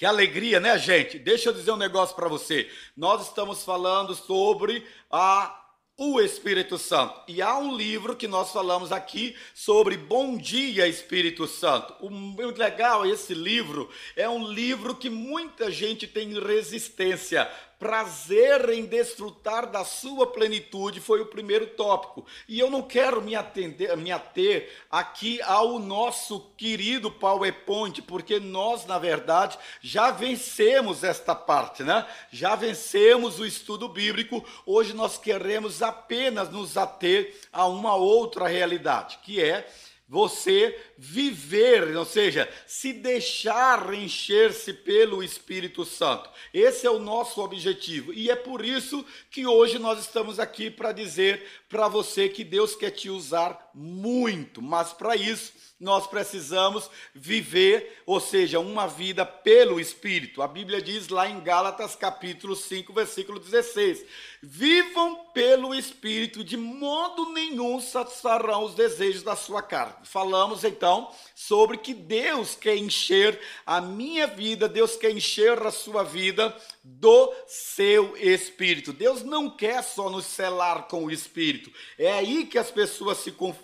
Que alegria, né, gente? Deixa eu dizer um negócio para você. Nós estamos falando sobre a o Espírito Santo. E há um livro que nós falamos aqui sobre Bom Dia Espírito Santo. O muito legal esse livro é um livro que muita gente tem resistência prazer em desfrutar da sua plenitude foi o primeiro tópico. E eu não quero me, atender, me ater aqui ao nosso querido PowerPoint, porque nós, na verdade, já vencemos esta parte, né? Já vencemos o estudo bíblico. Hoje nós queremos apenas nos ater a uma outra realidade, que é você viver, ou seja, se deixar encher-se pelo Espírito Santo. Esse é o nosso objetivo. E é por isso que hoje nós estamos aqui para dizer para você que Deus quer te usar muito, mas para isso nós precisamos viver, ou seja, uma vida pelo Espírito. A Bíblia diz lá em Gálatas capítulo 5, versículo 16: Vivam pelo Espírito, de modo nenhum satisfarão os desejos da sua carne. Falamos então sobre que Deus quer encher a minha vida, Deus quer encher a sua vida do seu Espírito. Deus não quer só nos selar com o Espírito. É aí que as pessoas se confundem.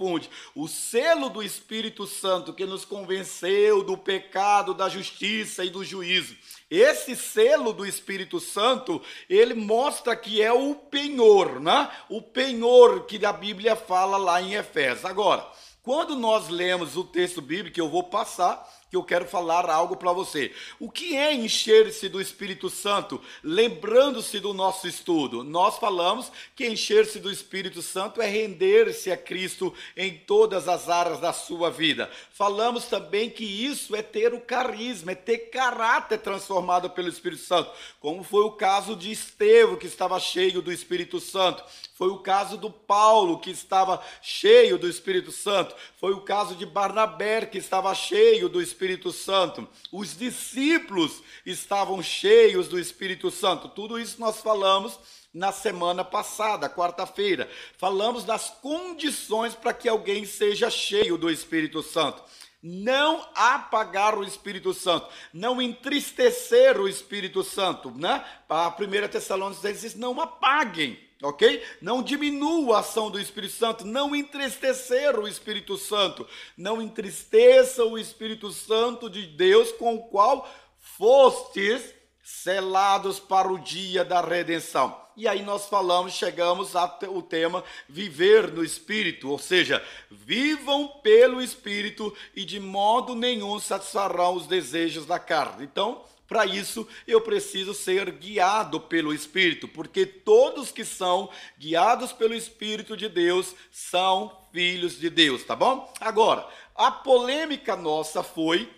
O selo do Espírito Santo que nos convenceu do pecado, da justiça e do juízo. Esse selo do Espírito Santo, ele mostra que é o penhor, né? O penhor que a Bíblia fala lá em Efésios. Agora, quando nós lemos o texto bíblico, eu vou passar, que eu quero falar algo para você. O que é encher-se do Espírito Santo? Lembrando-se do nosso estudo, nós falamos que encher-se do Espírito Santo é render-se a Cristo em todas as áreas da sua vida. Falamos também que isso é ter o carisma, é ter caráter transformado pelo Espírito Santo, como foi o caso de Estevão, que estava cheio do Espírito Santo. Foi o caso do Paulo, que estava cheio do Espírito Santo. Foi o caso de Barnabé, que estava cheio do Espírito Santo. Os discípulos estavam cheios do Espírito Santo. Tudo isso nós falamos na semana passada, quarta-feira. Falamos das condições para que alguém seja cheio do Espírito Santo não apagar o Espírito Santo, não entristecer o Espírito Santo, né? A primeira Tessalonicenses diz: não apaguem ok? Não diminua a ação do Espírito Santo, não entristecer o Espírito Santo, não entristeça o Espírito Santo de Deus com o qual fostes selados para o dia da redenção. E aí nós falamos, chegamos ao tema viver no Espírito, ou seja, vivam pelo Espírito e de modo nenhum satisfarão os desejos da carne. Então, para isso, eu preciso ser guiado pelo Espírito, porque todos que são guiados pelo Espírito de Deus são filhos de Deus, tá bom? Agora, a polêmica nossa foi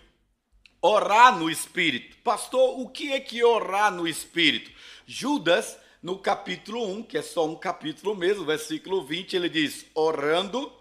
orar no Espírito. Pastor, o que é que orar no Espírito? Judas, no capítulo 1, que é só um capítulo mesmo, versículo 20, ele diz: orando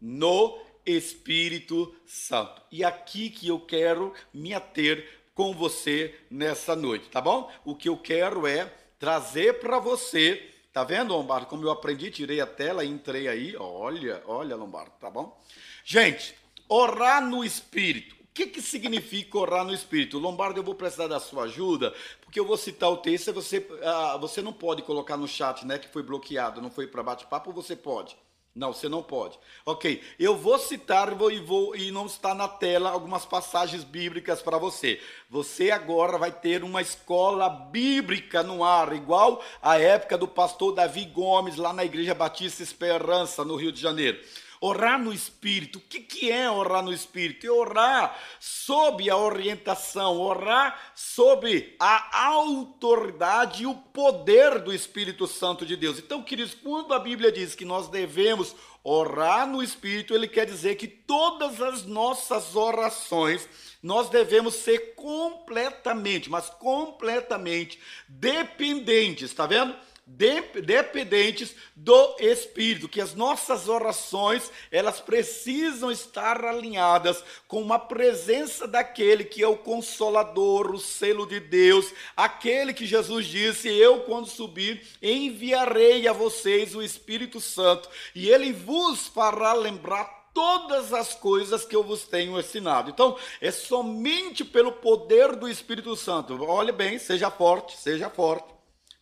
no Espírito Santo. E aqui que eu quero me ater com você nessa noite, tá bom? O que eu quero é trazer para você, tá vendo, Lombardo? Como eu aprendi, tirei a tela e entrei aí. Olha, olha, Lombardo, tá bom? Gente, orar no Espírito. O que, que significa orar no Espírito? Lombardo, eu vou precisar da sua ajuda, porque eu vou citar o texto você, ah, você não pode colocar no chat, né, que foi bloqueado, não foi para bate-papo, você pode? Não, você não pode. Ok, eu vou citar e, vou, e não está na tela algumas passagens bíblicas para você. Você agora vai ter uma escola bíblica no ar, igual a época do pastor Davi Gomes, lá na Igreja Batista Esperança, no Rio de Janeiro. Orar no Espírito. O que, que é orar no Espírito? É orar sob a orientação, orar sob a autoridade e o poder do Espírito Santo de Deus. Então, queridos, quando a Bíblia diz que nós devemos orar no Espírito, ele quer dizer que todas as nossas orações nós devemos ser completamente, mas completamente dependentes, está vendo? Dependentes do Espírito, que as nossas orações, elas precisam estar alinhadas com a presença daquele que é o consolador, o selo de Deus, aquele que Jesus disse: "Eu quando subir, enviarei a vocês o Espírito Santo, e ele vos fará lembrar todas as coisas que eu vos tenho ensinado. Então, é somente pelo poder do Espírito Santo. Olhe bem, seja forte, seja forte.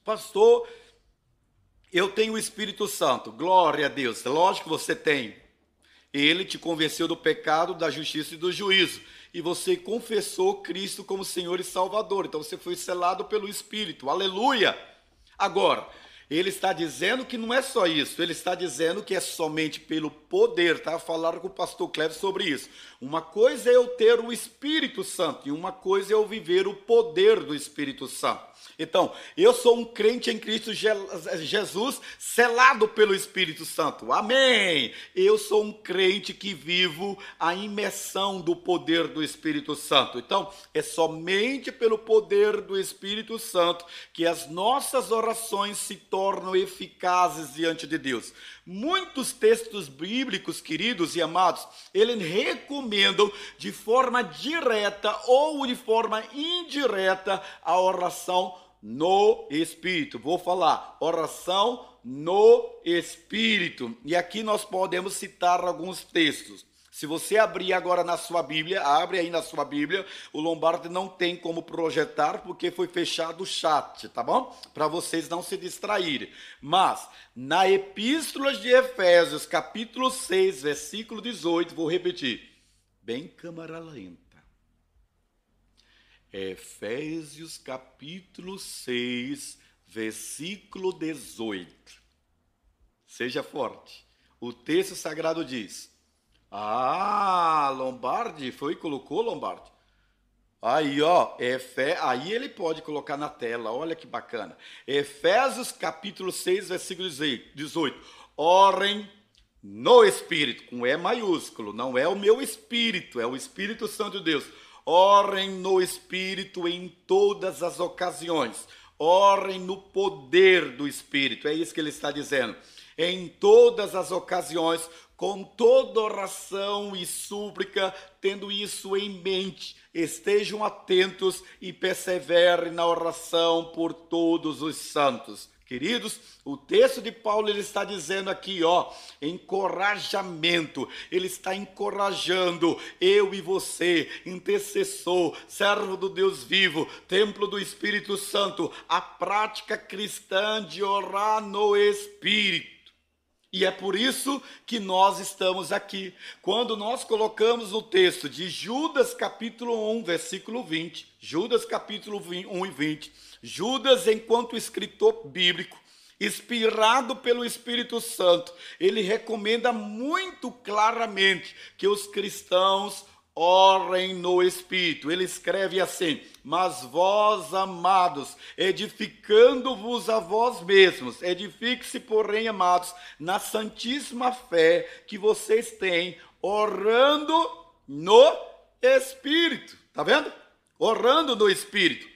Pastor, eu tenho o Espírito Santo. Glória a Deus. Lógico que você tem. Ele te convenceu do pecado, da justiça e do juízo. E você confessou Cristo como Senhor e Salvador. Então você foi selado pelo Espírito. Aleluia! Agora, ele está dizendo que não é só isso, ele está dizendo que é somente pelo poder, tá? Falaram com o pastor Cleves sobre isso. Uma coisa é eu ter o Espírito Santo e uma coisa é eu viver o poder do Espírito Santo. Então, eu sou um crente em Cristo Jesus, selado pelo Espírito Santo. Amém! Eu sou um crente que vivo a imersão do poder do Espírito Santo. Então, é somente pelo poder do Espírito Santo que as nossas orações se tornam eficazes diante de Deus. Muitos textos bíblicos, queridos e amados, eles recomendam de forma direta ou de forma indireta a oração no Espírito. Vou falar oração no Espírito. E aqui nós podemos citar alguns textos. Se você abrir agora na sua Bíblia, abre aí na sua Bíblia, o Lombardi não tem como projetar porque foi fechado o chat, tá bom? Para vocês não se distraírem. Mas na Epístola de Efésios, capítulo 6, versículo 18, vou repetir. Bem câmara lenta. Efésios capítulo 6, versículo 18. Seja forte. O texto sagrado diz: ah, Lombardi, foi e colocou Lombardi. Aí, ó, Efé, aí ele pode colocar na tela, olha que bacana. Efésios capítulo 6, versículo 18. Orem no Espírito, com E maiúsculo, não é o meu Espírito, é o Espírito Santo de Deus. Orem no Espírito em todas as ocasiões. Orem no poder do Espírito, é isso que ele está dizendo. Em todas as ocasiões, com toda oração e súplica, tendo isso em mente, estejam atentos e perseverem na oração por todos os santos. Queridos, o texto de Paulo ele está dizendo aqui, ó, encorajamento. Ele está encorajando eu e você, intercessor, servo do Deus vivo, templo do Espírito Santo, a prática cristã de orar no Espírito. E é por isso que nós estamos aqui. Quando nós colocamos o texto de Judas capítulo 1, versículo 20, Judas capítulo 1 e 20, Judas, enquanto escritor bíblico, inspirado pelo Espírito Santo, ele recomenda muito claramente que os cristãos orem no Espírito. Ele escreve assim: Mas vós, amados, edificando-vos a vós mesmos, edifique-se, porém, amados, na santíssima fé que vocês têm, orando no Espírito. Tá vendo? Orando no Espírito.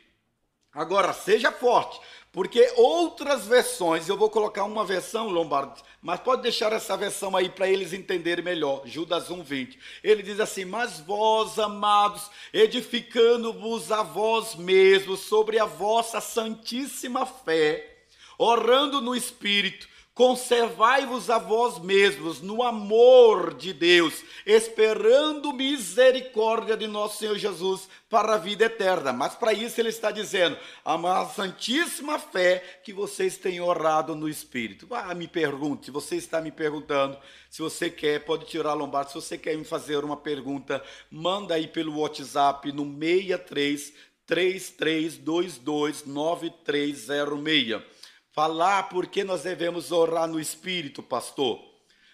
Agora, seja forte. Porque outras versões, eu vou colocar uma versão, Lombardi, mas pode deixar essa versão aí para eles entenderem melhor. Judas 1:20. Ele diz assim: "Mas vós, amados, edificando-vos a vós mesmos sobre a vossa santíssima fé, orando no espírito, Conservai-vos a vós mesmos no amor de Deus, esperando misericórdia de nosso Senhor Jesus para a vida eterna. Mas para isso ele está dizendo, a santíssima fé que vocês têm orado no Espírito. Ah, me pergunte, se você está me perguntando, se você quer, pode tirar a lombar. Se você quer me fazer uma pergunta, manda aí pelo WhatsApp no 63 3322 9306. Falar porque nós devemos orar no Espírito, pastor.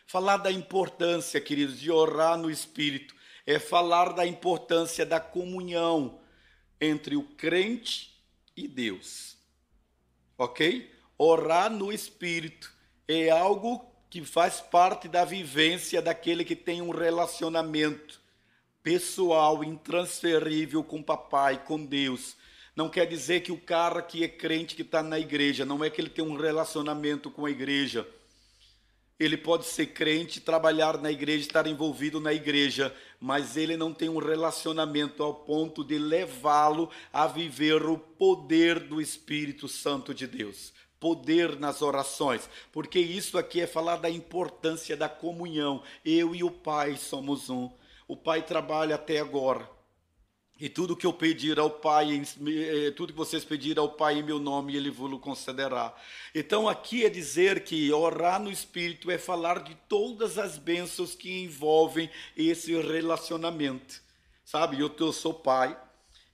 Falar da importância, queridos, de orar no Espírito é falar da importância da comunhão entre o crente e Deus. Ok? Orar no Espírito é algo que faz parte da vivência daquele que tem um relacionamento pessoal, intransferível com o papai, com Deus não quer dizer que o cara que é crente, que está na igreja, não é que ele tem um relacionamento com a igreja. Ele pode ser crente, trabalhar na igreja, estar envolvido na igreja, mas ele não tem um relacionamento ao ponto de levá-lo a viver o poder do Espírito Santo de Deus. poder nas orações, porque isso aqui é falar da importância da comunhão. Eu e o Pai somos um. O Pai trabalha até agora. E tudo que eu pedir ao Pai, eh, tudo que vocês pedirem ao Pai em meu nome, Ele vos concederá. Então aqui é dizer que orar no Espírito é falar de todas as bênçãos que envolvem esse relacionamento. Sabe, eu, eu sou pai,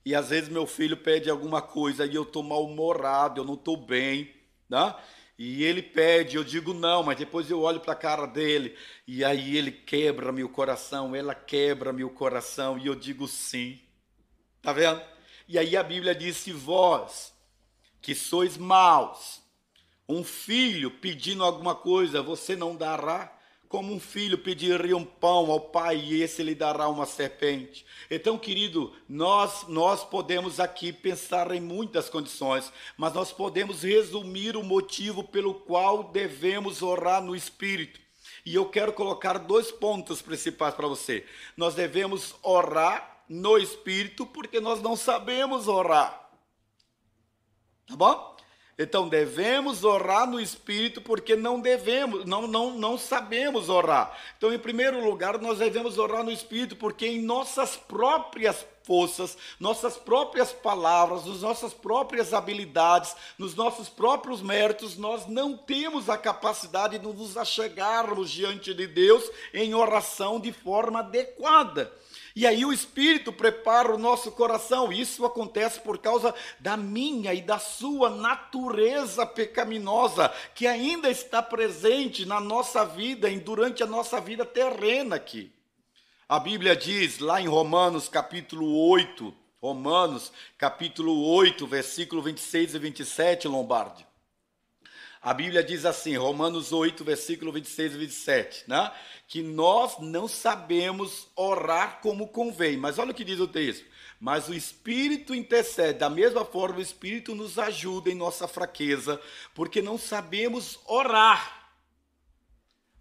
e às vezes meu filho pede alguma coisa e eu estou mal-humorado, eu não estou bem, né? E ele pede, eu digo não, mas depois eu olho para a cara dele e aí ele quebra meu coração, ela quebra meu coração e eu digo sim. Tá vendo? E aí a Bíblia diz: se vós, que sois maus, um filho pedindo alguma coisa, você não dará? Como um filho pediria um pão ao pai e esse lhe dará uma serpente. Então, querido, nós nós podemos aqui pensar em muitas condições, mas nós podemos resumir o motivo pelo qual devemos orar no espírito. E eu quero colocar dois pontos principais para você. Nós devemos orar no espírito porque nós não sabemos orar. Tá bom? Então devemos orar no espírito porque não devemos, não, não, não sabemos orar. Então, em primeiro lugar, nós devemos orar no espírito porque em nossas próprias forças, nossas próprias palavras, nas nossas próprias habilidades, nos nossos próprios méritos, nós não temos a capacidade de nos achegarmos diante de Deus em oração de forma adequada. E aí o Espírito prepara o nosso coração. Isso acontece por causa da minha e da sua natureza pecaminosa, que ainda está presente na nossa vida e durante a nossa vida terrena aqui. A Bíblia diz lá em Romanos capítulo 8, Romanos capítulo 8, versículo 26 e 27, Lombardi. A Bíblia diz assim, Romanos 8, versículo 26 e 27, né? que nós não sabemos orar como convém. Mas olha o que diz o texto. Mas o Espírito intercede, da mesma forma, o Espírito nos ajuda em nossa fraqueza, porque não sabemos orar.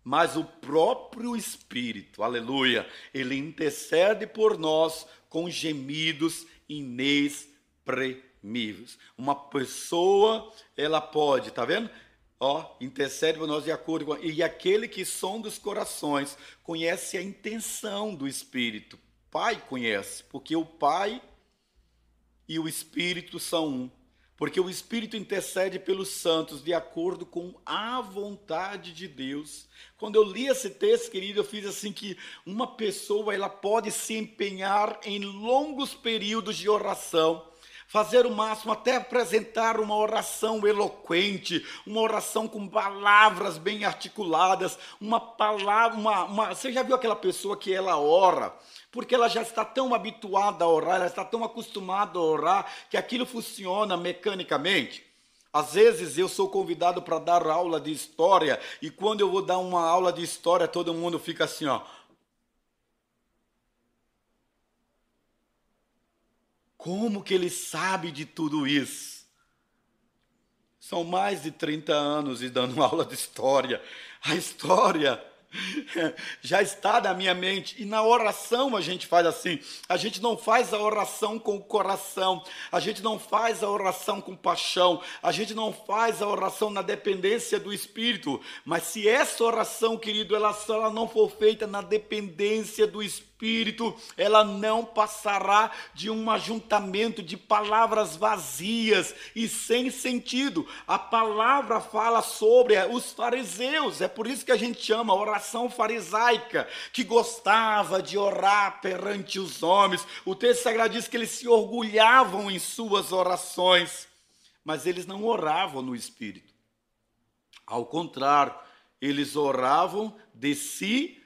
Mas o próprio Espírito, aleluia, ele intercede por nós com gemidos inexprimíveis. Uma pessoa, ela pode, tá vendo? ó, intercede por nós de acordo com. E aquele que sonda os corações conhece a intenção do Espírito. Pai conhece, porque o Pai e o Espírito são um. Porque o Espírito intercede pelos santos de acordo com a vontade de Deus. Quando eu li esse texto, querido, eu fiz assim que uma pessoa ela pode se empenhar em longos períodos de oração fazer o máximo até apresentar uma oração eloquente, uma oração com palavras bem articuladas, uma palavra, uma, uma, você já viu aquela pessoa que ela ora, porque ela já está tão habituada a orar, ela está tão acostumada a orar, que aquilo funciona mecanicamente. Às vezes eu sou convidado para dar aula de história, e quando eu vou dar uma aula de história, todo mundo fica assim, ó. Como que ele sabe de tudo isso? São mais de 30 anos e dando aula de história. A história já está na minha mente. E na oração a gente faz assim. A gente não faz a oração com o coração, a gente não faz a oração com paixão, a gente não faz a oração na dependência do Espírito. Mas se essa oração, querido, ela, se ela não for feita na dependência do Espírito, Espírito, ela não passará de um ajuntamento de palavras vazias e sem sentido. A palavra fala sobre os fariseus, é por isso que a gente chama oração farisaica, que gostava de orar perante os homens. O texto sagrado diz que eles se orgulhavam em suas orações, mas eles não oravam no Espírito. Ao contrário, eles oravam de si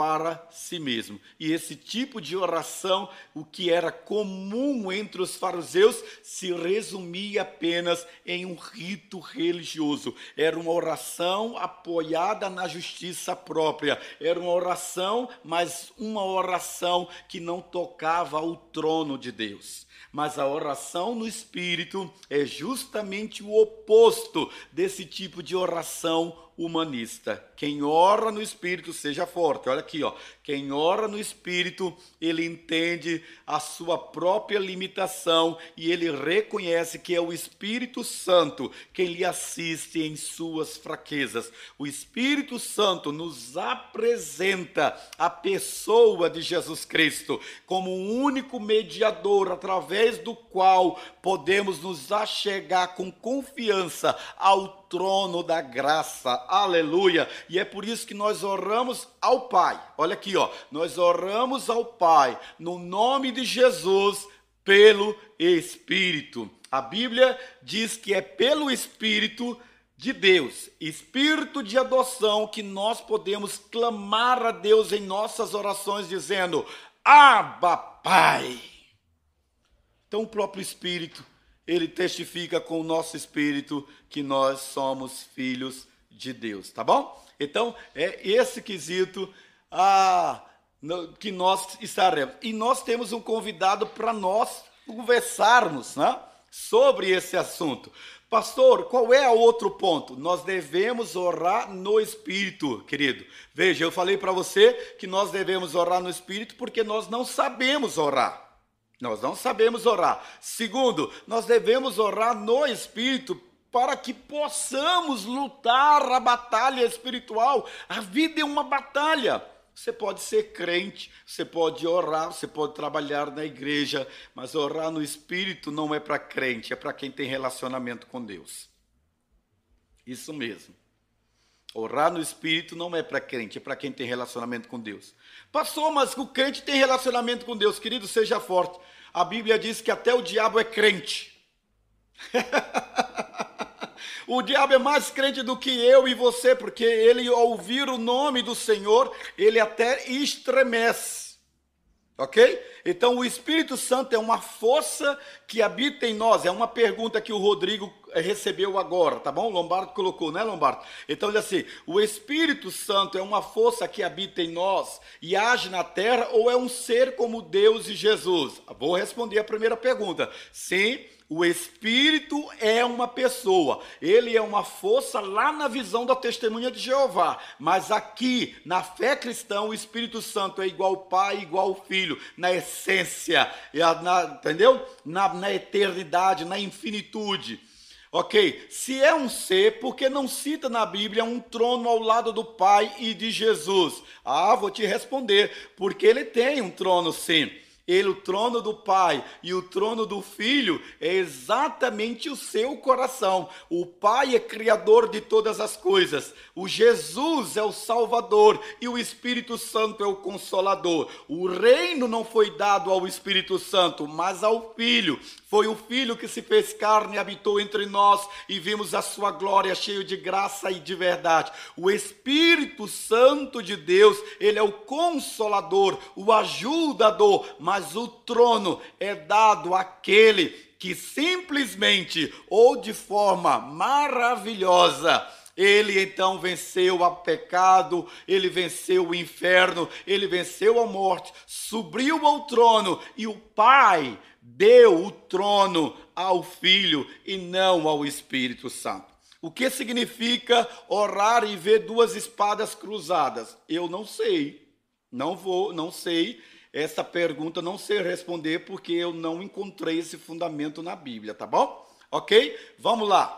para si mesmo. E esse tipo de oração, o que era comum entre os fariseus, se resumia apenas em um rito religioso. Era uma oração apoiada na justiça própria. Era uma oração, mas uma oração que não tocava ao trono de Deus. Mas a oração no espírito é justamente o oposto desse tipo de oração humanista. Quem ora no espírito seja forte. Olha aqui, ó. Quem ora no Espírito, ele entende a sua própria limitação e ele reconhece que é o Espírito Santo quem lhe assiste em suas fraquezas. O Espírito Santo nos apresenta a pessoa de Jesus Cristo como o único mediador através do qual podemos nos achegar com confiança ao trono da graça. Aleluia. E é por isso que nós oramos ao Pai. Olha aqui, ó. Nós oramos ao Pai no nome de Jesus pelo Espírito. A Bíblia diz que é pelo Espírito de Deus, espírito de adoção, que nós podemos clamar a Deus em nossas orações, dizendo: Abba, Pai. Então, o próprio Espírito ele testifica com o nosso espírito que nós somos filhos de Deus, tá bom? Então, é esse quesito ah, que nós estaremos. E nós temos um convidado para nós conversarmos né, sobre esse assunto. Pastor, qual é o outro ponto? Nós devemos orar no Espírito, querido. Veja, eu falei para você que nós devemos orar no Espírito porque nós não sabemos orar. Nós não sabemos orar. Segundo, nós devemos orar no Espírito para que possamos lutar a batalha espiritual. A vida é uma batalha. Você pode ser crente, você pode orar, você pode trabalhar na igreja, mas orar no Espírito não é para crente, é para quem tem relacionamento com Deus. Isso mesmo. Orar no Espírito não é para crente, é para quem tem relacionamento com Deus. Passou, mas o crente tem relacionamento com Deus. Querido, seja forte. A Bíblia diz que até o diabo é crente. o diabo é mais crente do que eu e você, porque ele, ao ouvir o nome do Senhor, ele até estremece. Ok? Então, o Espírito Santo é uma força que habita em nós. É uma pergunta que o Rodrigo recebeu agora, tá bom? O Lombardo colocou, né, Lombardo? Então, ele assim: o Espírito Santo é uma força que habita em nós e age na terra ou é um ser como Deus e Jesus? Vou responder a primeira pergunta. Sim. O Espírito é uma pessoa, ele é uma força lá na visão da testemunha de Jeová, mas aqui, na fé cristã, o Espírito Santo é igual Pai, igual Filho, na essência, na, entendeu? Na, na eternidade, na infinitude. Ok, se é um ser, por que não cita na Bíblia um trono ao lado do Pai e de Jesus? Ah, vou te responder, porque ele tem um trono sim. Ele, o trono do Pai e o trono do Filho é exatamente o seu coração. O Pai é criador de todas as coisas. O Jesus é o Salvador e o Espírito Santo é o Consolador. O reino não foi dado ao Espírito Santo, mas ao Filho. Foi o Filho que se fez carne e habitou entre nós e vimos a sua glória cheio de graça e de verdade. O Espírito Santo de Deus, ele é o consolador, o ajudador, mas o trono é dado àquele que simplesmente ou de forma maravilhosa ele então venceu o pecado, ele venceu o inferno, ele venceu a morte, subiu ao trono e o Pai deu o trono ao Filho e não ao Espírito Santo. O que significa orar e ver duas espadas cruzadas? Eu não sei. Não vou, não sei. Essa pergunta não sei responder porque eu não encontrei esse fundamento na Bíblia, tá bom? OK? Vamos lá.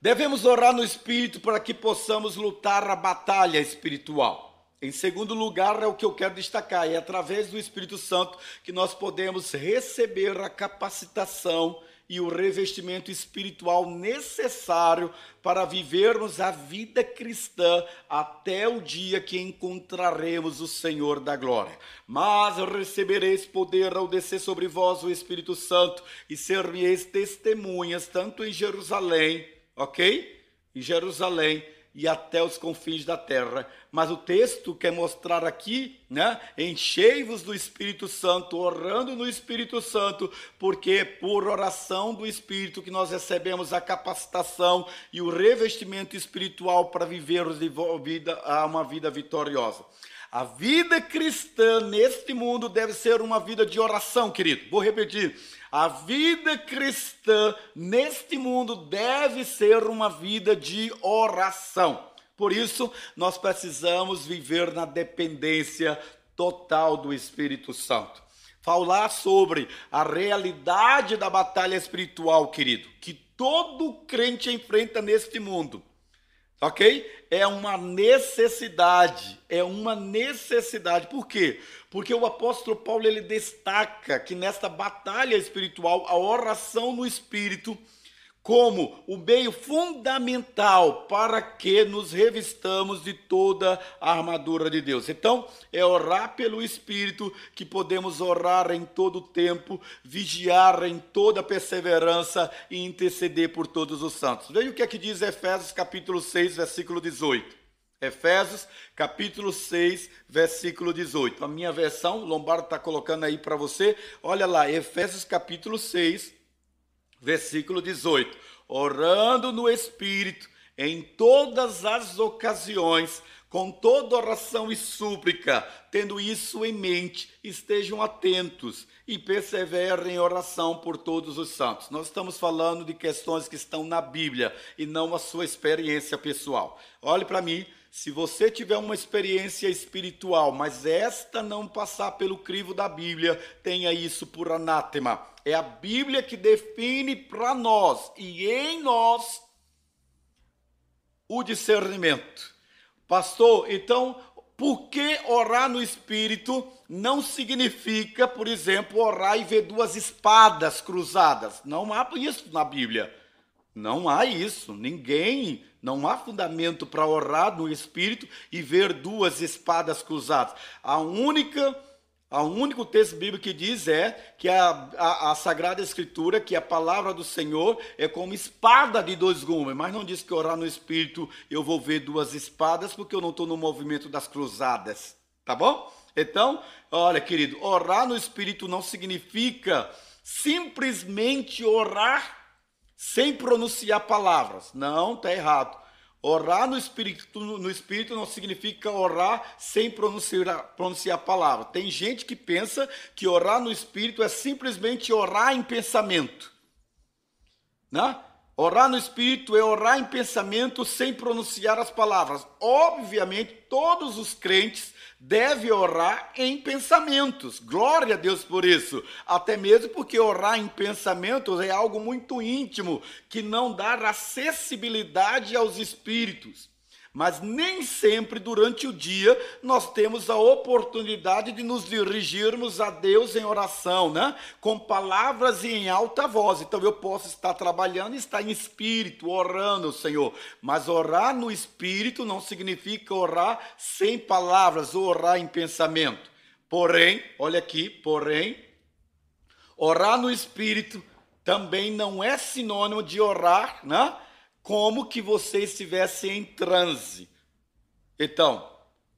Devemos orar no espírito para que possamos lutar a batalha espiritual. Em segundo lugar, é o que eu quero destacar: é através do Espírito Santo que nós podemos receber a capacitação e o revestimento espiritual necessário para vivermos a vida cristã até o dia que encontraremos o Senhor da glória. Mas recebereis poder ao descer sobre vós o Espírito Santo e ser-me-eis testemunhas tanto em Jerusalém, ok? Em Jerusalém e até os confins da terra. Mas o texto quer mostrar aqui, né? Enchei-vos do Espírito Santo, orando no Espírito Santo, porque por oração do Espírito que nós recebemos a capacitação e o revestimento espiritual para vivermos de uma vida vitoriosa. A vida cristã neste mundo deve ser uma vida de oração, querido. Vou repetir. A vida cristã neste mundo deve ser uma vida de oração. Por isso, nós precisamos viver na dependência total do Espírito Santo. Falar sobre a realidade da batalha espiritual, querido, que todo crente enfrenta neste mundo. Ok? É uma necessidade, é uma necessidade. Por quê? Porque o apóstolo Paulo ele destaca que nesta batalha espiritual, a oração no espírito como o meio fundamental para que nos revistamos de toda a armadura de Deus. Então, é orar pelo Espírito que podemos orar em todo o tempo, vigiar em toda perseverança e interceder por todos os santos. Veja o que é que diz Efésios capítulo 6, versículo 18. Efésios, capítulo 6, versículo 18. A minha versão, Lombardo está colocando aí para você. Olha lá, Efésios, capítulo 6, versículo 18: orando no Espírito em todas as ocasiões, com toda oração e súplica, tendo isso em mente, estejam atentos e perseverem em oração por todos os santos. Nós estamos falando de questões que estão na Bíblia e não a sua experiência pessoal. Olhe para mim, se você tiver uma experiência espiritual, mas esta não passar pelo crivo da Bíblia, tenha isso por anátema. É a Bíblia que define para nós e em nós o discernimento. Pastor, então, por que orar no Espírito não significa, por exemplo, orar e ver duas espadas cruzadas? Não há isso na Bíblia. Não há isso. Ninguém não há fundamento para orar no Espírito e ver duas espadas cruzadas. A única, a único texto bíblico que diz é que a, a, a, Sagrada Escritura, que a palavra do Senhor é como espada de dois gumes, mas não diz que orar no Espírito eu vou ver duas espadas, porque eu não estou no movimento das cruzadas. Tá bom? Então, olha, querido, orar no Espírito não significa simplesmente orar sem pronunciar palavras. Não, está errado. Orar no espírito, no espírito não significa orar sem pronunciar, pronunciar palavras. Tem gente que pensa que orar no espírito é simplesmente orar em pensamento. Né? Orar no espírito é orar em pensamento sem pronunciar as palavras. Obviamente, todos os crentes deve orar em pensamentos. Glória a Deus por isso. Até mesmo porque orar em pensamentos é algo muito íntimo que não dá acessibilidade aos espíritos. Mas nem sempre durante o dia nós temos a oportunidade de nos dirigirmos a Deus em oração, né? Com palavras e em alta voz. Então eu posso estar trabalhando e estar em espírito, orando, Senhor. Mas orar no espírito não significa orar sem palavras ou orar em pensamento. Porém, olha aqui, porém, orar no espírito também não é sinônimo de orar, né? Como que você estivesse em transe. Então,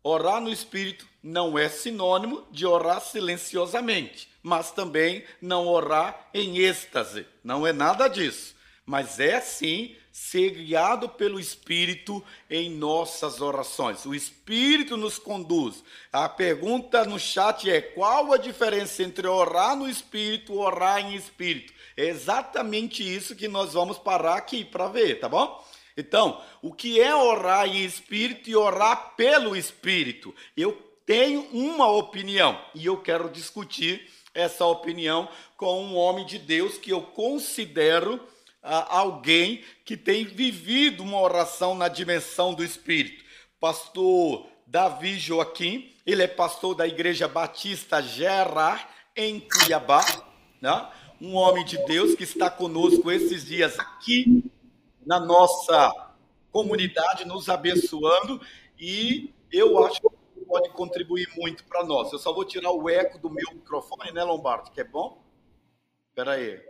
orar no espírito não é sinônimo de orar silenciosamente, mas também não orar em êxtase. Não é nada disso. Mas é sim ser guiado pelo Espírito em nossas orações. O Espírito nos conduz. A pergunta no chat é: qual a diferença entre orar no Espírito e orar em Espírito? É exatamente isso que nós vamos parar aqui para ver, tá bom? Então, o que é orar em Espírito e orar pelo Espírito? Eu tenho uma opinião e eu quero discutir essa opinião com um homem de Deus que eu considero alguém que tem vivido uma oração na dimensão do Espírito. Pastor Davi Joaquim, ele é pastor da Igreja Batista Gerar, em Cuiabá, né? um homem de Deus que está conosco esses dias aqui na nossa comunidade, nos abençoando, e eu acho que pode contribuir muito para nós. Eu só vou tirar o eco do meu microfone, né, Lombardo? Que é bom? Espera aí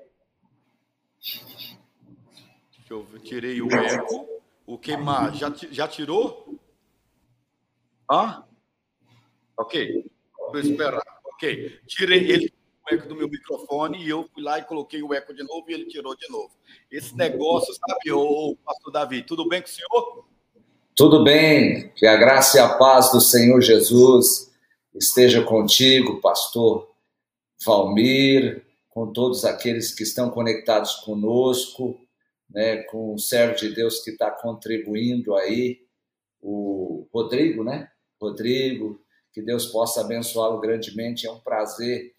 eu tirei o eco. O que mais? Já, já tirou? Ah? Ok. Vou esperar. Ok. Tirei ele o eco do meu microfone e eu fui lá e coloquei o eco de novo e ele tirou de novo. Esse negócio, sabe, ô pastor Davi, tudo bem com o senhor? Tudo bem. Que a graça e a paz do Senhor Jesus esteja contigo, pastor Valmir, com todos aqueles que estão conectados conosco né, com o servo de Deus que está contribuindo aí, o Rodrigo, né? Rodrigo, que Deus possa abençoá-lo grandemente. É um prazer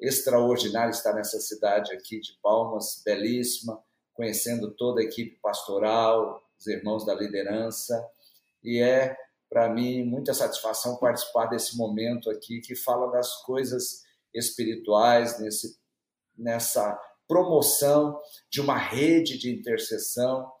extraordinário estar nessa cidade aqui de Palmas, belíssima, conhecendo toda a equipe pastoral, os irmãos da liderança. E é, para mim, muita satisfação participar desse momento aqui que fala das coisas espirituais, nesse, nessa promoção de uma rede de intercessão,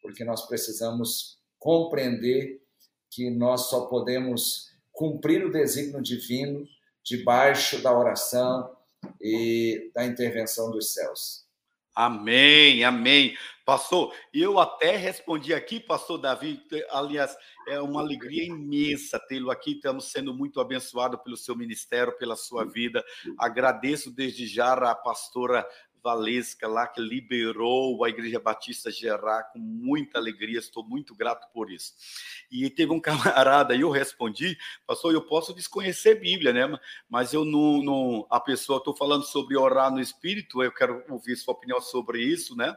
porque nós precisamos compreender que nós só podemos cumprir o desígnio divino debaixo da oração e da intervenção dos céus. Amém, amém. Pastor, eu até respondi aqui, pastor Davi, aliás, é uma alegria imensa tê-lo aqui, estamos sendo muito abençoados pelo seu ministério, pela sua vida. Agradeço desde já a pastora Valesca lá que liberou a Igreja Batista Gerá com muita alegria, estou muito grato por isso. E teve um camarada, e eu respondi, pastor, eu posso desconhecer Bíblia, né? Mas eu não, não a pessoa, estou falando sobre orar no Espírito, eu quero ouvir sua opinião sobre isso, né?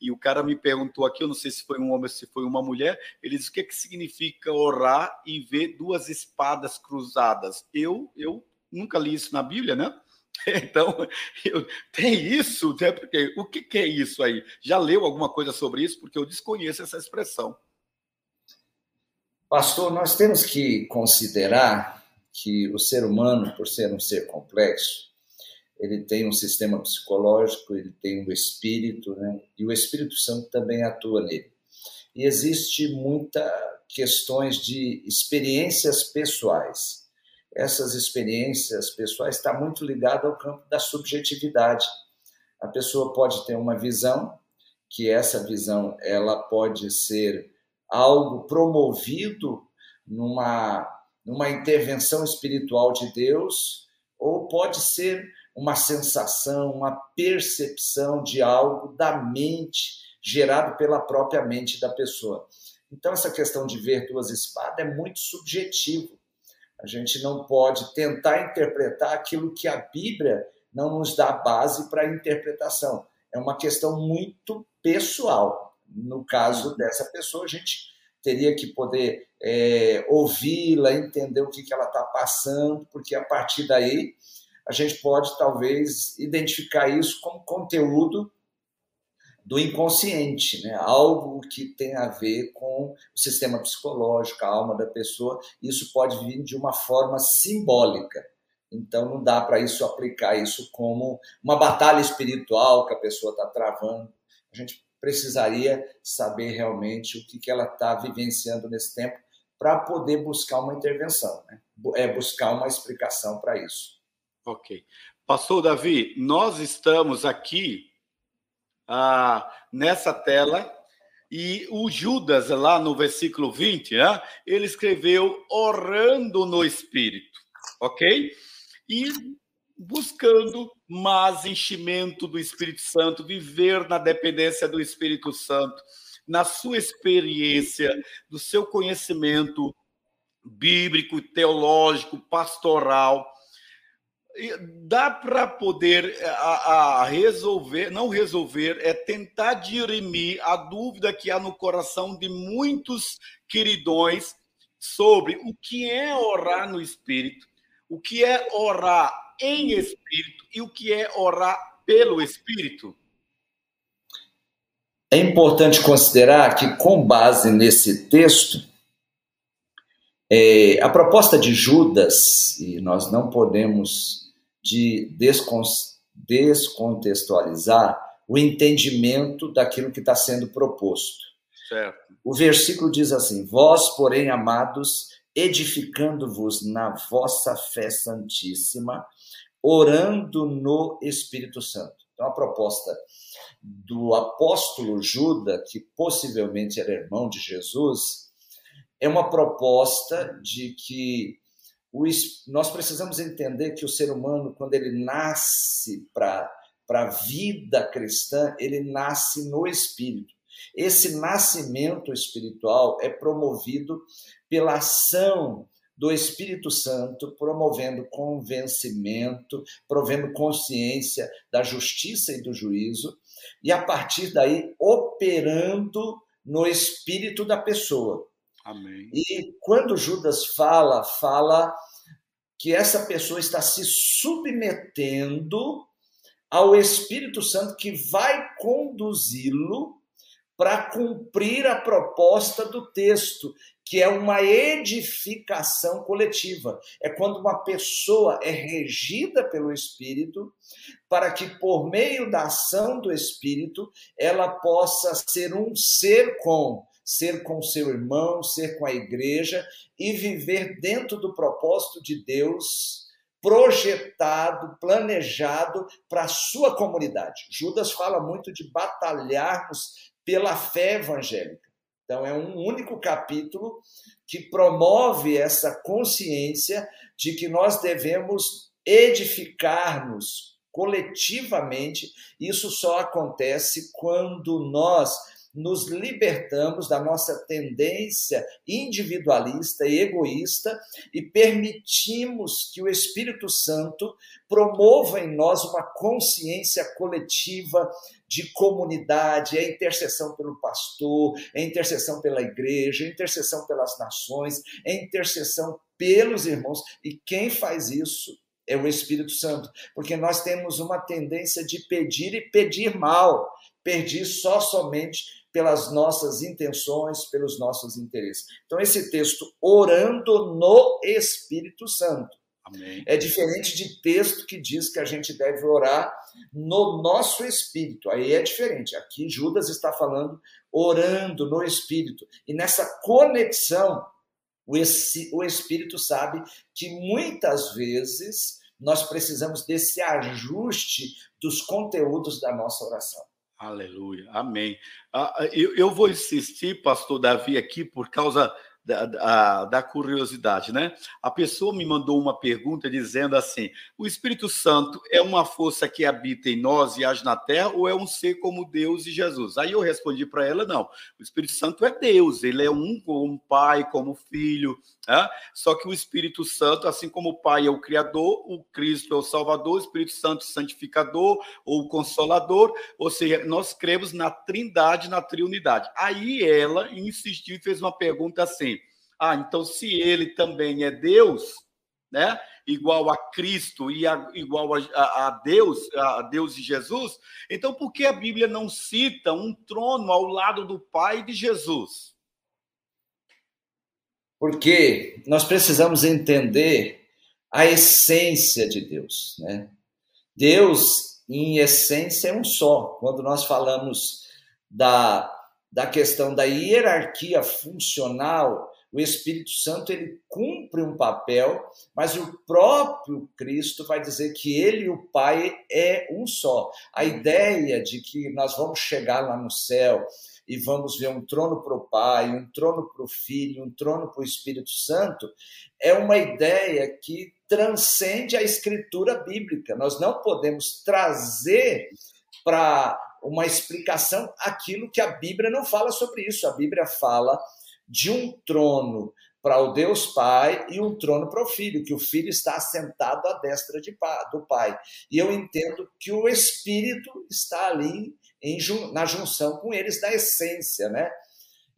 E o cara me perguntou aqui, eu não sei se foi um homem se foi uma mulher, ele disse o que, que significa orar e ver duas espadas cruzadas. Eu, eu nunca li isso na Bíblia, né? Então, eu, tem isso, né? Porque o que, que é isso aí? Já leu alguma coisa sobre isso? Porque eu desconheço essa expressão. Pastor, nós temos que considerar que o ser humano, por ser um ser complexo, ele tem um sistema psicológico, ele tem um espírito, né? E o Espírito Santo também atua nele. E existe muita questões de experiências pessoais essas experiências pessoais está muito ligado ao campo da subjetividade. A pessoa pode ter uma visão, que essa visão ela pode ser algo promovido numa, numa intervenção espiritual de Deus, ou pode ser uma sensação, uma percepção de algo da mente, gerado pela própria mente da pessoa. Então, essa questão de ver duas espadas é muito subjetivo. A gente não pode tentar interpretar aquilo que a Bíblia não nos dá base para interpretação. É uma questão muito pessoal. No caso dessa pessoa, a gente teria que poder é, ouvi-la, entender o que, que ela está passando, porque a partir daí a gente pode talvez identificar isso como conteúdo do inconsciente, né? algo que tem a ver com o sistema psicológico, a alma da pessoa. Isso pode vir de uma forma simbólica. Então não dá para isso aplicar isso como uma batalha espiritual que a pessoa está travando. A gente precisaria saber realmente o que, que ela está vivenciando nesse tempo para poder buscar uma intervenção, né? é buscar uma explicação para isso. Ok. Pastor Davi, nós estamos aqui ah, nessa tela. E o Judas, lá no versículo 20, né, ele escreveu orando no Espírito, ok? E buscando mais enchimento do Espírito Santo, viver na dependência do Espírito Santo, na sua experiência, do seu conhecimento bíblico, teológico, pastoral, dá para poder é, a, a, resolver, não resolver, é tentar dirimir a dúvida que há no coração de muitos queridões sobre o que é orar no Espírito, o que é orar em Espírito e o que é orar pelo Espírito. É importante considerar que, com base nesse texto, é, a proposta de Judas, e nós não podemos de descontextualizar o entendimento daquilo que está sendo proposto. Certo. O versículo diz assim: Vós, porém, amados, edificando-vos na vossa fé santíssima, orando no Espírito Santo. Então, a proposta do apóstolo Judas, que possivelmente era irmão de Jesus, é uma proposta de que nós precisamos entender que o ser humano, quando ele nasce para a vida cristã, ele nasce no espírito. Esse nascimento espiritual é promovido pela ação do Espírito Santo, promovendo convencimento, provendo consciência da justiça e do juízo, e a partir daí operando no espírito da pessoa. Amém. E quando Judas fala, fala que essa pessoa está se submetendo ao Espírito Santo que vai conduzi-lo para cumprir a proposta do texto, que é uma edificação coletiva. É quando uma pessoa é regida pelo Espírito, para que por meio da ação do Espírito ela possa ser um ser com ser com seu irmão, ser com a igreja e viver dentro do propósito de Deus projetado, planejado para a sua comunidade. Judas fala muito de batalharmos pela fé evangélica. Então, é um único capítulo que promove essa consciência de que nós devemos edificar-nos coletivamente. Isso só acontece quando nós nos libertamos da nossa tendência individualista e egoísta e permitimos que o Espírito Santo promova em nós uma consciência coletiva de comunidade, é intercessão pelo pastor, é intercessão pela igreja, é intercessão pelas nações, é intercessão pelos irmãos. E quem faz isso é o Espírito Santo, porque nós temos uma tendência de pedir e pedir mal, pedir só somente pelas nossas intenções, pelos nossos interesses. Então, esse texto, orando no Espírito Santo. Amém. É diferente de texto que diz que a gente deve orar no nosso espírito. Aí é diferente. Aqui Judas está falando orando no espírito. E nessa conexão, o espírito sabe que muitas vezes nós precisamos desse ajuste dos conteúdos da nossa oração. Aleluia, amém. Ah, eu vou insistir, pastor Davi, aqui por causa da, da, da, curiosidade, né? A pessoa me mandou uma pergunta dizendo assim: o Espírito Santo é uma força que habita em nós e age na terra, ou é um ser como Deus e Jesus? Aí eu respondi para ela: não, o Espírito Santo é Deus, ele é um como pai, como filho, né? só que o Espírito Santo, assim como o Pai é o Criador, o Cristo é o Salvador, o Espírito Santo santificador ou consolador, ou seja, nós cremos na trindade, na triunidade. Aí ela insistiu e fez uma pergunta assim ah, então se ele também é Deus, né? Igual a Cristo e a, igual a, a, a, Deus, a Deus e Jesus, então por que a Bíblia não cita um trono ao lado do Pai de Jesus? Porque nós precisamos entender a essência de Deus, né? Deus, em essência, é um só. Quando nós falamos da, da questão da hierarquia funcional o Espírito Santo ele cumpre um papel, mas o próprio Cristo vai dizer que ele e o Pai é um só. A ideia de que nós vamos chegar lá no céu e vamos ver um trono para o Pai, um trono para o Filho, um trono para o Espírito Santo, é uma ideia que transcende a escritura bíblica. Nós não podemos trazer para uma explicação aquilo que a Bíblia não fala sobre isso. A Bíblia fala de um trono para o Deus Pai e um trono para o Filho, que o Filho está sentado à destra de, do Pai. E eu entendo que o Espírito está ali em, na junção com eles da essência, né?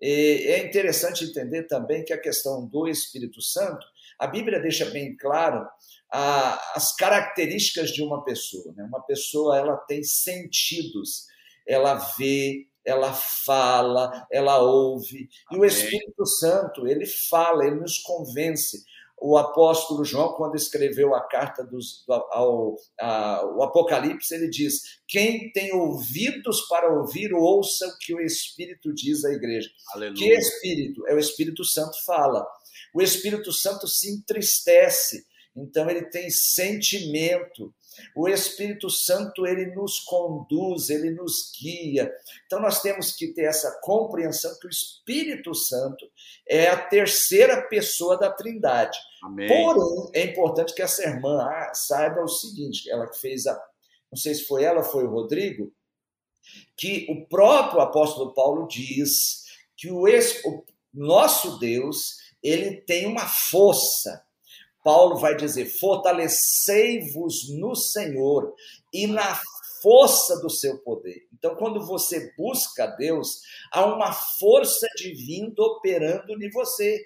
E é interessante entender também que a questão do Espírito Santo, a Bíblia deixa bem claro a, as características de uma pessoa. Né? Uma pessoa ela tem sentidos, ela vê, ela fala, ela ouve. Amém. E o Espírito Santo, ele fala, ele nos convence. O apóstolo João, quando escreveu a carta dos, ao, ao Apocalipse, ele diz: Quem tem ouvidos para ouvir, ouça o que o Espírito diz à igreja. Aleluia. Que Espírito? É o Espírito Santo fala. O Espírito Santo se entristece, então ele tem sentimento. O Espírito Santo, ele nos conduz, ele nos guia. Então nós temos que ter essa compreensão que o Espírito Santo é a terceira pessoa da Trindade. Amém. Porém, é importante que essa irmã ah, saiba o seguinte, ela que fez a não sei se foi ela, foi o Rodrigo, que o próprio apóstolo Paulo diz que o, o nosso Deus, ele tem uma força Paulo vai dizer: fortalecei-vos no Senhor e na força do seu poder. Então, quando você busca Deus, há uma força divina operando em você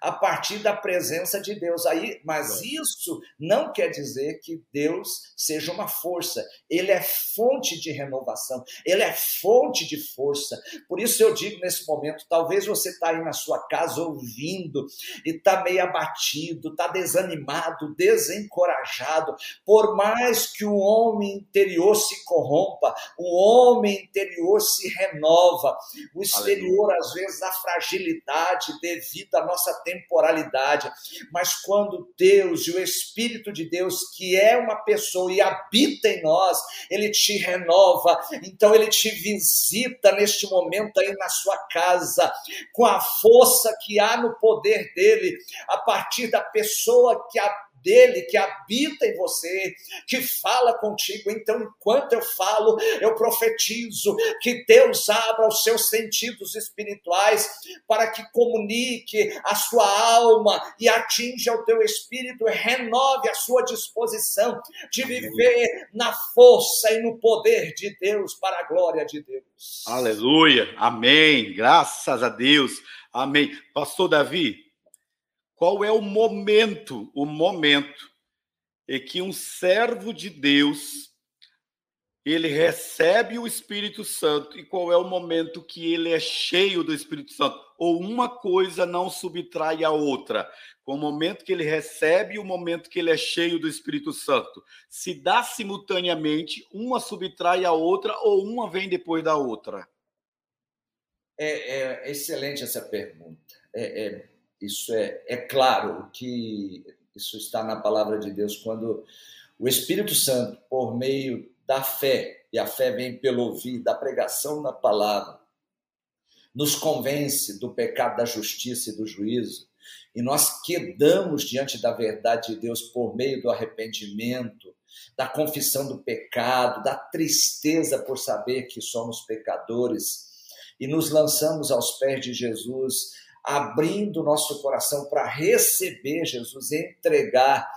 a partir da presença de Deus. Aí, mas isso não quer dizer que Deus seja uma força. Ele é fonte de renovação, ele é fonte de força. Por isso eu digo nesse momento, talvez você está aí na sua casa ouvindo e está meio abatido, está desanimado, desencorajado. Por mais que o homem interior se corrompa, o homem interior se renova, o exterior Aleluia. às vezes a fragilidade devido à nossa temporalidade, mas quando Deus e o Espírito de Deus, que é uma pessoa e habita em nós, ele te renova, então ele te visita neste momento aí na sua casa, com a força que há no poder dele, a partir da pessoa que habita dele que habita em você, que fala contigo. Então, enquanto eu falo, eu profetizo que Deus abra os seus sentidos espirituais para que comunique a sua alma e atinja o teu espírito, renove a sua disposição de viver na força e no poder de Deus para a glória de Deus. Aleluia. Amém. Graças a Deus. Amém. Pastor Davi, qual é o momento, o momento em que um servo de Deus ele recebe o Espírito Santo e qual é o momento que ele é cheio do Espírito Santo? Ou uma coisa não subtrai a outra? Com o momento que ele recebe e o momento que ele é cheio do Espírito Santo. Se dá simultaneamente, uma subtrai a outra ou uma vem depois da outra? É, é excelente essa pergunta. É, é, isso é, é claro que isso está na palavra de Deus. Quando o Espírito Santo, por meio da fé, e a fé vem pelo ouvir, da pregação na palavra, nos convence do pecado, da justiça e do juízo, e nós quedamos diante da verdade de Deus por meio do arrependimento, da confissão do pecado, da tristeza por saber que somos pecadores, e nos lançamos aos pés de Jesus abrindo nosso coração para receber Jesus, entregar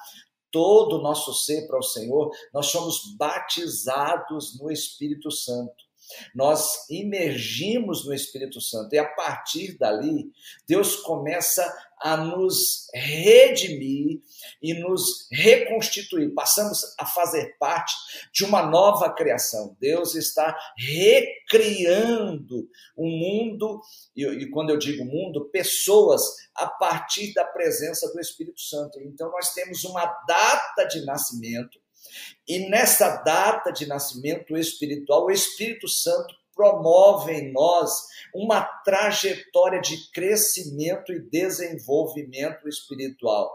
todo o nosso ser para o Senhor, nós somos batizados no Espírito Santo. Nós imergimos no Espírito Santo e a partir dali, Deus começa a nos redimir e nos reconstituir. Passamos a fazer parte de uma nova criação. Deus está recriando o um mundo, e, e quando eu digo mundo, pessoas, a partir da presença do Espírito Santo. Então, nós temos uma data de nascimento. E nessa data de nascimento espiritual, o Espírito Santo promove em nós uma trajetória de crescimento e desenvolvimento espiritual.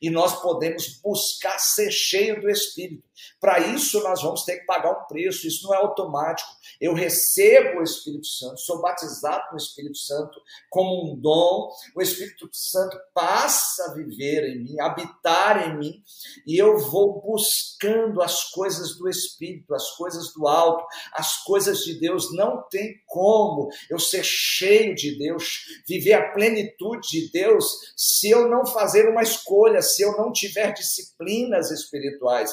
E nós podemos buscar ser cheio do Espírito. Para isso, nós vamos ter que pagar um preço, isso não é automático. Eu recebo o Espírito Santo, sou batizado no Espírito Santo como um dom, o Espírito Santo passa a viver em mim, habitar em mim, e eu vou buscando as coisas do Espírito, as coisas do alto, as coisas de Deus. Não tem como eu ser cheio de Deus, viver a plenitude de Deus, se eu não fazer uma escolha, se eu não tiver disciplinas espirituais.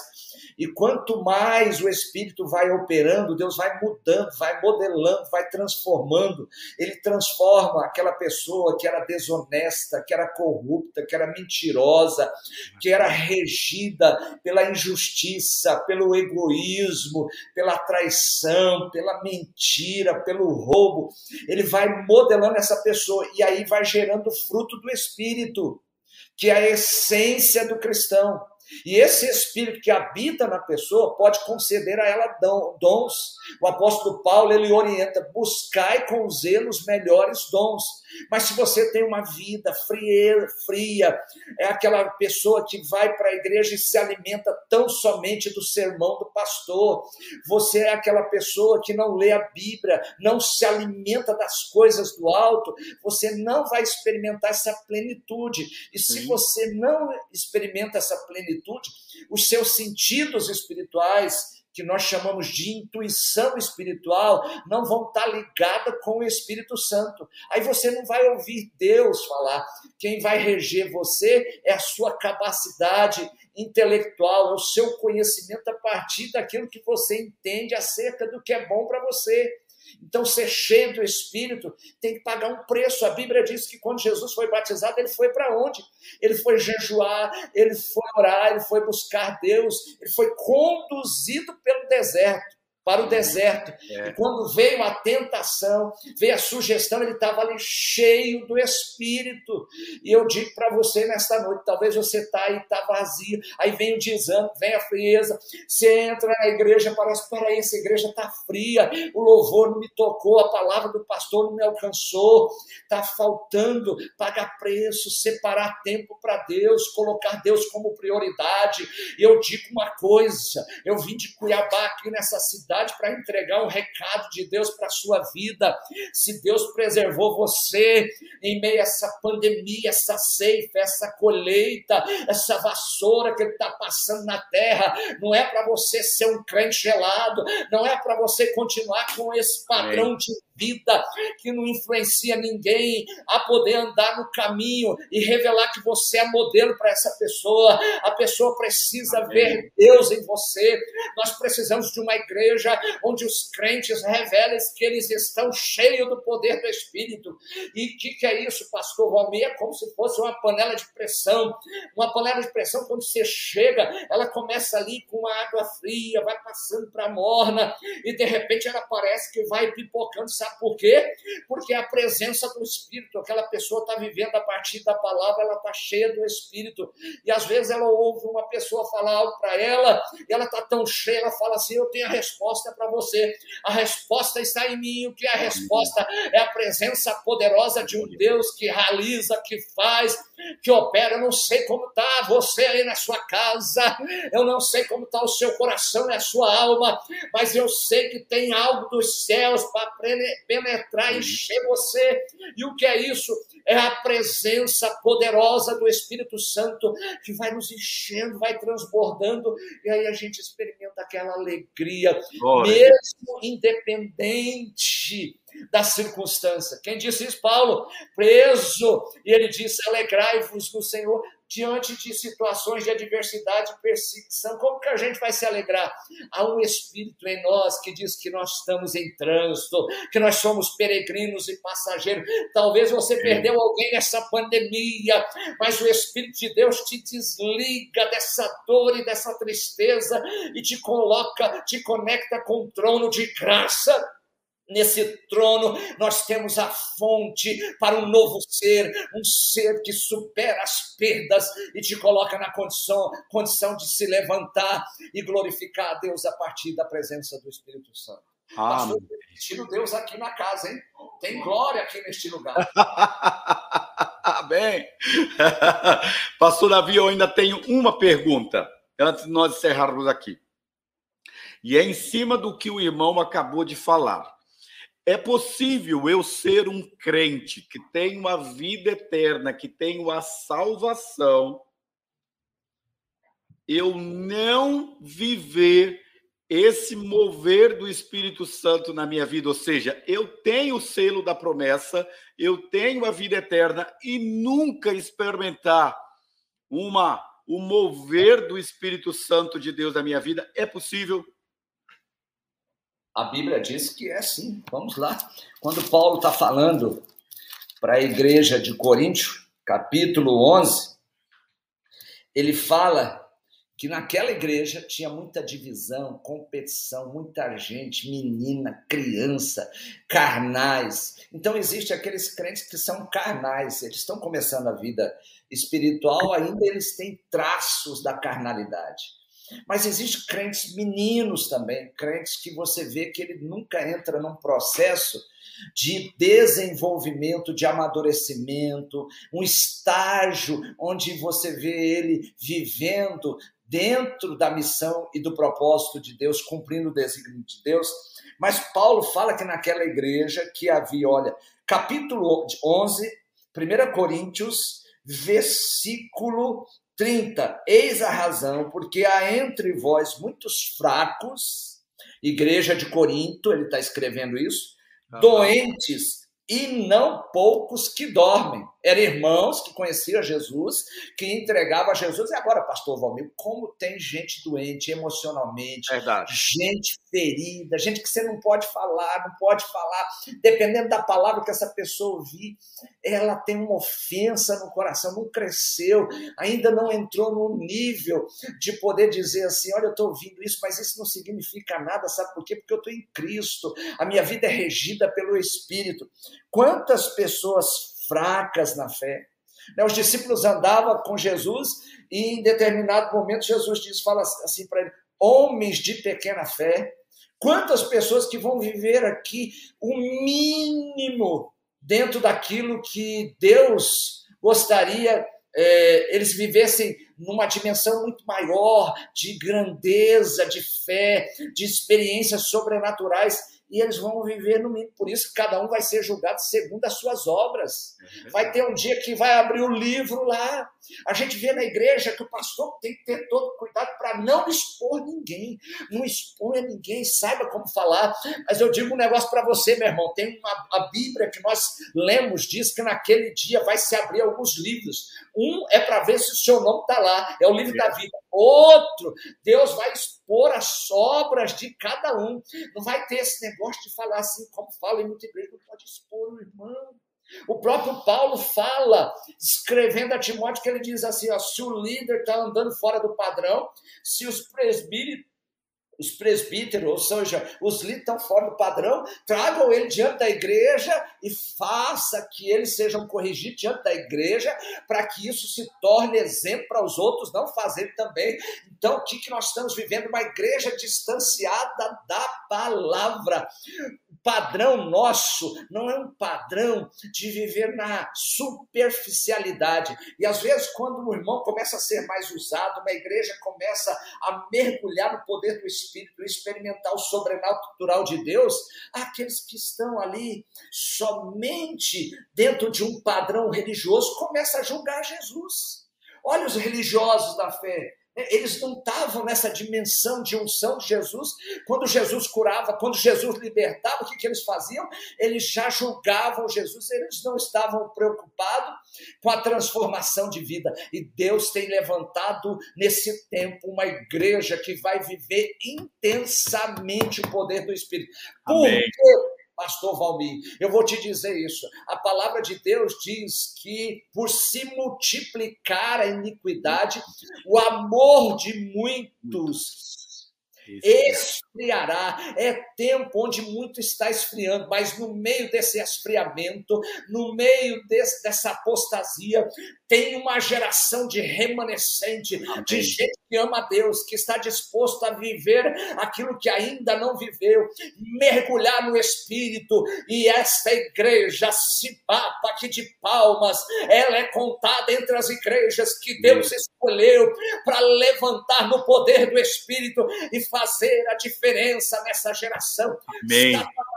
E quanto mais o Espírito vai operando, Deus vai mudando, vai modelando, vai transformando. Ele transforma aquela pessoa que era desonesta, que era corrupta, que era mentirosa, que era regida pela injustiça, pelo egoísmo, pela traição, pela mentira, pelo roubo. Ele vai modelando essa pessoa e aí vai gerando fruto do Espírito, que é a essência do cristão. E esse espírito que habita na pessoa pode conceder a ela dons. O apóstolo Paulo ele orienta: buscai com zelo os melhores dons. Mas se você tem uma vida fria, fria, é aquela pessoa que vai para a igreja e se alimenta tão somente do sermão do pastor. Você é aquela pessoa que não lê a Bíblia, não se alimenta das coisas do alto. Você não vai experimentar essa plenitude. E se Sim. você não experimenta essa plenitude, os seus sentidos espirituais que nós chamamos de intuição espiritual, não vão estar ligadas com o Espírito Santo. Aí você não vai ouvir Deus falar. Quem vai reger você é a sua capacidade intelectual, é o seu conhecimento a partir daquilo que você entende acerca do que é bom para você. Então, ser cheio do Espírito tem que pagar um preço. A Bíblia diz que quando Jesus foi batizado, ele foi para onde? Ele foi jejuar, ele foi orar, ele foi buscar Deus, ele foi conduzido pelo deserto para o deserto. É. E quando veio a tentação, veio a sugestão, ele estava ali cheio do Espírito. E eu digo para você nesta noite, talvez você está aí, está vazio, aí vem o desânimo, vem a frieza, você entra na igreja, parece, peraí, essa igreja está fria, o louvor não me tocou, a palavra do pastor não me alcançou, está faltando pagar preço, separar tempo para Deus, colocar Deus como prioridade. E eu digo uma coisa, eu vim de Cuiabá aqui nessa cidade, para entregar o recado de Deus para a sua vida. Se Deus preservou você em meio a essa pandemia, essa ceifa, essa colheita, essa vassoura que Ele está passando na terra, não é para você ser um crente gelado, não é para você continuar com esse padrão de vida que não influencia ninguém a poder andar no caminho e revelar que você é modelo para essa pessoa. A pessoa precisa Amém. ver Deus em você. Nós precisamos de uma igreja onde os crentes revelem que eles estão cheios do poder do Espírito. E o que, que é isso, pastor Valmir? É como se fosse uma panela de pressão. Uma panela de pressão, quando você chega, ela começa ali com uma água fria, vai passando para morna, e de repente ela parece que vai pipocando Sabe por quê? Porque a presença do Espírito, aquela pessoa está vivendo a partir da palavra, ela está cheia do Espírito. E às vezes ela ouve uma pessoa falar algo para ela, e ela está tão cheia, ela fala assim: Eu tenho a resposta para você. A resposta está em mim. O que é a resposta? É a presença poderosa de um Deus que realiza, que faz, que opera. Eu não sei como está você aí na sua casa, eu não sei como está o seu coração e a sua alma, mas eu sei que tem algo dos céus para penetrar, encher você. E o que é isso? É a presença poderosa do Espírito Santo que vai nos enchendo, vai transbordando, e aí a gente experimenta aquela alegria, mesmo independente da circunstância. Quem disse isso? Paulo, preso, e ele disse: Alegrai-vos no Senhor diante de situações de adversidade e perseguição, como que a gente vai se alegrar? Há um Espírito em nós que diz que nós estamos em trânsito, que nós somos peregrinos e passageiros. Talvez você perdeu alguém nessa pandemia, mas o Espírito de Deus te desliga dessa dor e dessa tristeza e te coloca, te conecta com o trono de graça Nesse trono, nós temos a fonte para um novo ser, um ser que supera as perdas e te coloca na condição, condição de se levantar e glorificar a Deus a partir da presença do Espírito Santo. Ah, Pastor, estilo Deus aqui na casa, hein? Tem glória aqui neste lugar. Bem, Pastor Davi, eu ainda tenho uma pergunta antes de nós encerrarmos aqui. E é em cima do que o irmão acabou de falar. É possível eu ser um crente que tem uma vida eterna, que tenho a salvação, eu não viver esse mover do Espírito Santo na minha vida, ou seja, eu tenho o selo da promessa, eu tenho a vida eterna e nunca experimentar uma o mover do Espírito Santo de Deus na minha vida, é possível? A Bíblia diz que é sim. Vamos lá. Quando Paulo está falando para a igreja de Coríntio, capítulo 11, ele fala que naquela igreja tinha muita divisão, competição, muita gente, menina, criança, carnais. Então existe aqueles crentes que são carnais, eles estão começando a vida espiritual, ainda eles têm traços da carnalidade. Mas existem crentes meninos também, crentes que você vê que ele nunca entra num processo de desenvolvimento, de amadurecimento, um estágio onde você vê ele vivendo dentro da missão e do propósito de Deus, cumprindo o desígnio de Deus. Mas Paulo fala que naquela igreja que havia, olha, capítulo 11, 1 Coríntios, versículo 30. Eis a razão, porque há entre vós muitos fracos, igreja de Corinto, ele está escrevendo isso, doentes e não poucos que dormem. Eram irmãos que conheciam Jesus, que entregavam a Jesus. E agora, pastor Valmir, como tem gente doente emocionalmente, Verdade. gente ferida, gente que você não pode falar, não pode falar, dependendo da palavra que essa pessoa ouvir, ela tem uma ofensa no coração, não cresceu, ainda não entrou no nível de poder dizer assim: olha, eu estou ouvindo isso, mas isso não significa nada, sabe por quê? Porque eu estou em Cristo, a minha vida é regida pelo Espírito. Quantas pessoas fracas na fé. Né, os discípulos andavam com Jesus e em determinado momento Jesus diz, fala assim para ele, homens de pequena fé, quantas pessoas que vão viver aqui o mínimo dentro daquilo que Deus gostaria é, eles vivessem numa dimensão muito maior de grandeza, de fé, de experiências sobrenaturais e eles vão viver no mínimo. Por isso que cada um vai ser julgado segundo as suas obras. É vai ter um dia que vai abrir o livro lá. A gente vê na igreja que o pastor tem que ter todo cuidado para não expor ninguém. Não exponha ninguém, saiba como falar. Mas eu digo um negócio para você, meu irmão. Tem uma a Bíblia que nós lemos, diz que naquele dia vai se abrir alguns livros. Um é para ver se o seu nome está lá, é o livro da vida. Outro, Deus vai expor as obras de cada um. Não vai ter esse negócio de falar assim, como fala em muita igreja, não pode expor o irmão. O próprio Paulo fala, escrevendo a Timóteo, que ele diz assim: ó, se o líder está andando fora do padrão, se os presbíteros os presbíteros, ou seja, os líderes estão fora do padrão, tragam ele diante da igreja e faça que eles sejam corrigidos diante da igreja, para que isso se torne exemplo para os outros não fazerem também. Então, o que, que nós estamos vivendo? Uma igreja distanciada da palavra padrão nosso não é um padrão de viver na superficialidade. E às vezes, quando o irmão começa a ser mais usado, uma igreja começa a mergulhar no poder do Espírito, experimentar o sobrenatural de Deus, aqueles que estão ali somente dentro de um padrão religioso começam a julgar Jesus. Olha os religiosos da fé eles não estavam nessa dimensão de unção de Jesus. Quando Jesus curava, quando Jesus libertava, o que, que eles faziam? Eles já julgavam Jesus, eles não estavam preocupados com a transformação de vida. E Deus tem levantado nesse tempo uma igreja que vai viver intensamente o poder do Espírito. Amém. Porque Pastor Valmir, eu vou te dizer isso. A palavra de Deus diz que por se multiplicar a iniquidade, o amor de muitos esfriará. É tempo onde muito está esfriando, mas no meio desse esfriamento, no meio desse, dessa apostasia, tem uma geração de remanescente, Amém. de gente que ama a Deus, que está disposto a viver aquilo que ainda não viveu, mergulhar no Espírito, e esta igreja se bata aqui de palmas, ela é contada entre as igrejas que Deus Amém. escolheu para levantar no poder do Espírito e fazer a diferença nessa geração. Amém.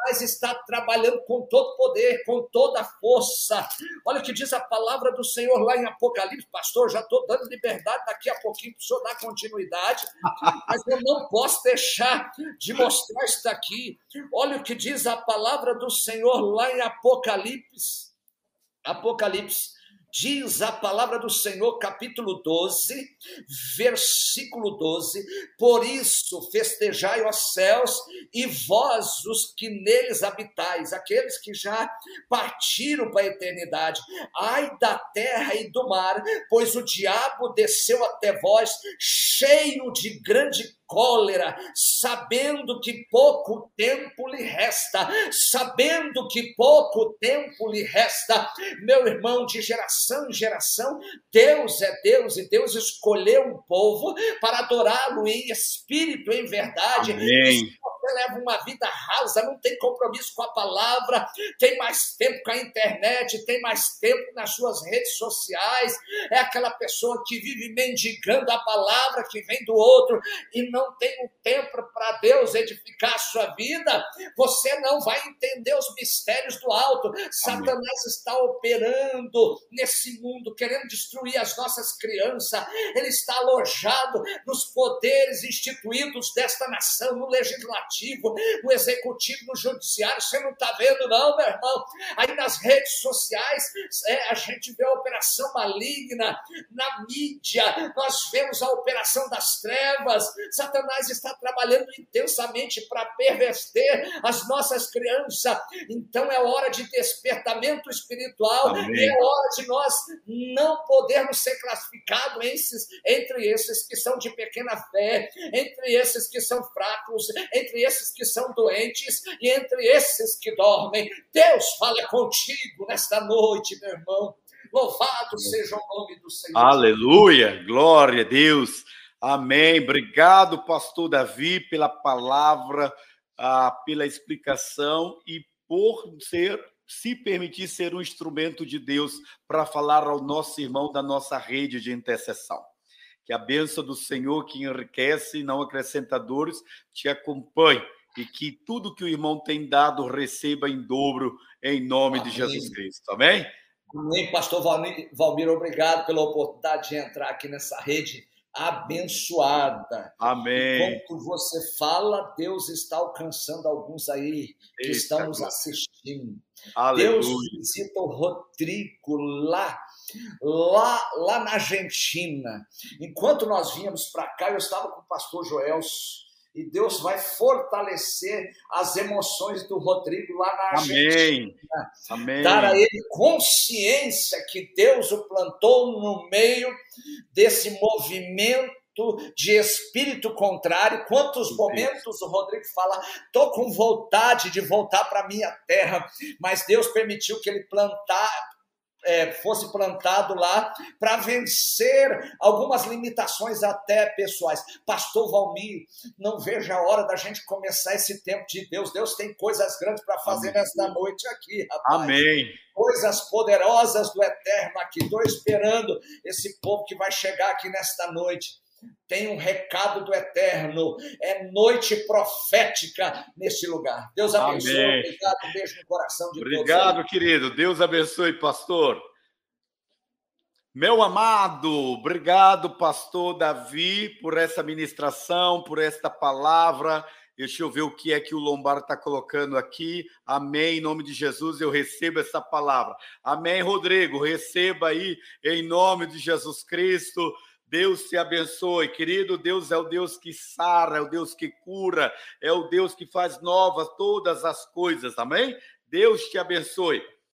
Satanás está trabalhando com todo poder, com toda força. Olha o que diz a palavra do Senhor lá em Apocalipse, pastor, já estou dando liberdade daqui a pouquinho para o senhor dar continuidade, mas eu não posso deixar de mostrar isso daqui. Olha o que diz a palavra do Senhor lá em Apocalipse. Apocalipse Diz a palavra do Senhor, capítulo 12, versículo 12: Por isso festejai os céus e vós, os que neles habitais, aqueles que já partiram para a eternidade. Ai da terra e do mar, pois o diabo desceu até vós, cheio de grande cólera, sabendo que pouco tempo lhe resta, sabendo que pouco tempo lhe resta, meu irmão, de geração em geração, Deus é Deus e Deus escolheu um povo para adorá-lo em espírito, em verdade. Amém leva uma vida rasa, não tem compromisso com a palavra, tem mais tempo com a internet, tem mais tempo nas suas redes sociais, é aquela pessoa que vive mendigando a palavra que vem do outro e não tem um tempo para Deus edificar a sua vida, você não vai entender os mistérios do alto. Satanás está operando nesse mundo, querendo destruir as nossas crianças, ele está alojado nos poderes instituídos desta nação, no legislativo, no executivo, no judiciário. Você não está vendo, não, meu irmão? Aí nas redes sociais, é, a gente vê a operação maligna, na mídia, nós vemos a operação das trevas. Satanás está trabalhando intensamente para perverter as nossas crianças. Então é hora de despertamento espiritual, Amém. é hora de nós não podermos ser classificados entre esses que são de pequena fé, entre esses que são fracos, entre esses que são doentes e entre esses que dormem. Deus fala contigo nesta noite, meu irmão. Louvado seja o nome do Senhor. Aleluia, glória a Deus. Amém. Obrigado, pastor Davi, pela palavra, ah, pela explicação e por ser se permitir ser um instrumento de Deus para falar ao nosso irmão da nossa rede de intercessão. Que a bênção do Senhor, que enriquece e não acrescenta dores, te acompanhe e que tudo que o irmão tem dado receba em dobro, em nome Amém. de Jesus Cristo. Amém? Amém, pastor Valmir, Valmir, obrigado pela oportunidade de entrar aqui nessa rede abençoada. Amém. Enquanto você fala, Deus está alcançando alguns aí que Eita, estão nos assistindo. Aleluia. Deus visita o Rodrigo lá, lá, lá na Argentina. Enquanto nós vínhamos para cá, eu estava com o pastor Joelso e Deus vai fortalecer as emoções do Rodrigo lá na Argentina. Amém. Amém. Dar a ele consciência que Deus o plantou no meio desse movimento de espírito contrário. Quantos momentos o Rodrigo fala, tô com vontade de voltar para minha terra, mas Deus permitiu que ele plantar, é, fosse plantado lá para vencer algumas limitações até pessoais. Pastor Valmir, não veja a hora da gente começar esse tempo de Deus. Deus tem coisas grandes para fazer Amém. nesta noite aqui, rapaz. Amém. Coisas poderosas do eterno aqui. Estou esperando esse povo que vai chegar aqui nesta noite tem um recado do eterno. É noite profética nesse lugar. Deus abençoe. Amém. Obrigado. Beijo no coração de Obrigado, todos. Obrigado, querido. Deus abençoe, pastor. Meu amado, obrigado, pastor Davi, por essa ministração, por esta palavra. Deixa eu ver o que é que o Lombardo está colocando aqui. Amém. Em nome de Jesus, eu recebo essa palavra. Amém, Rodrigo. Receba aí, em nome de Jesus Cristo. Deus te abençoe, querido. Deus é o Deus que sara, é o Deus que cura, é o Deus que faz novas todas as coisas. Amém? Deus te abençoe.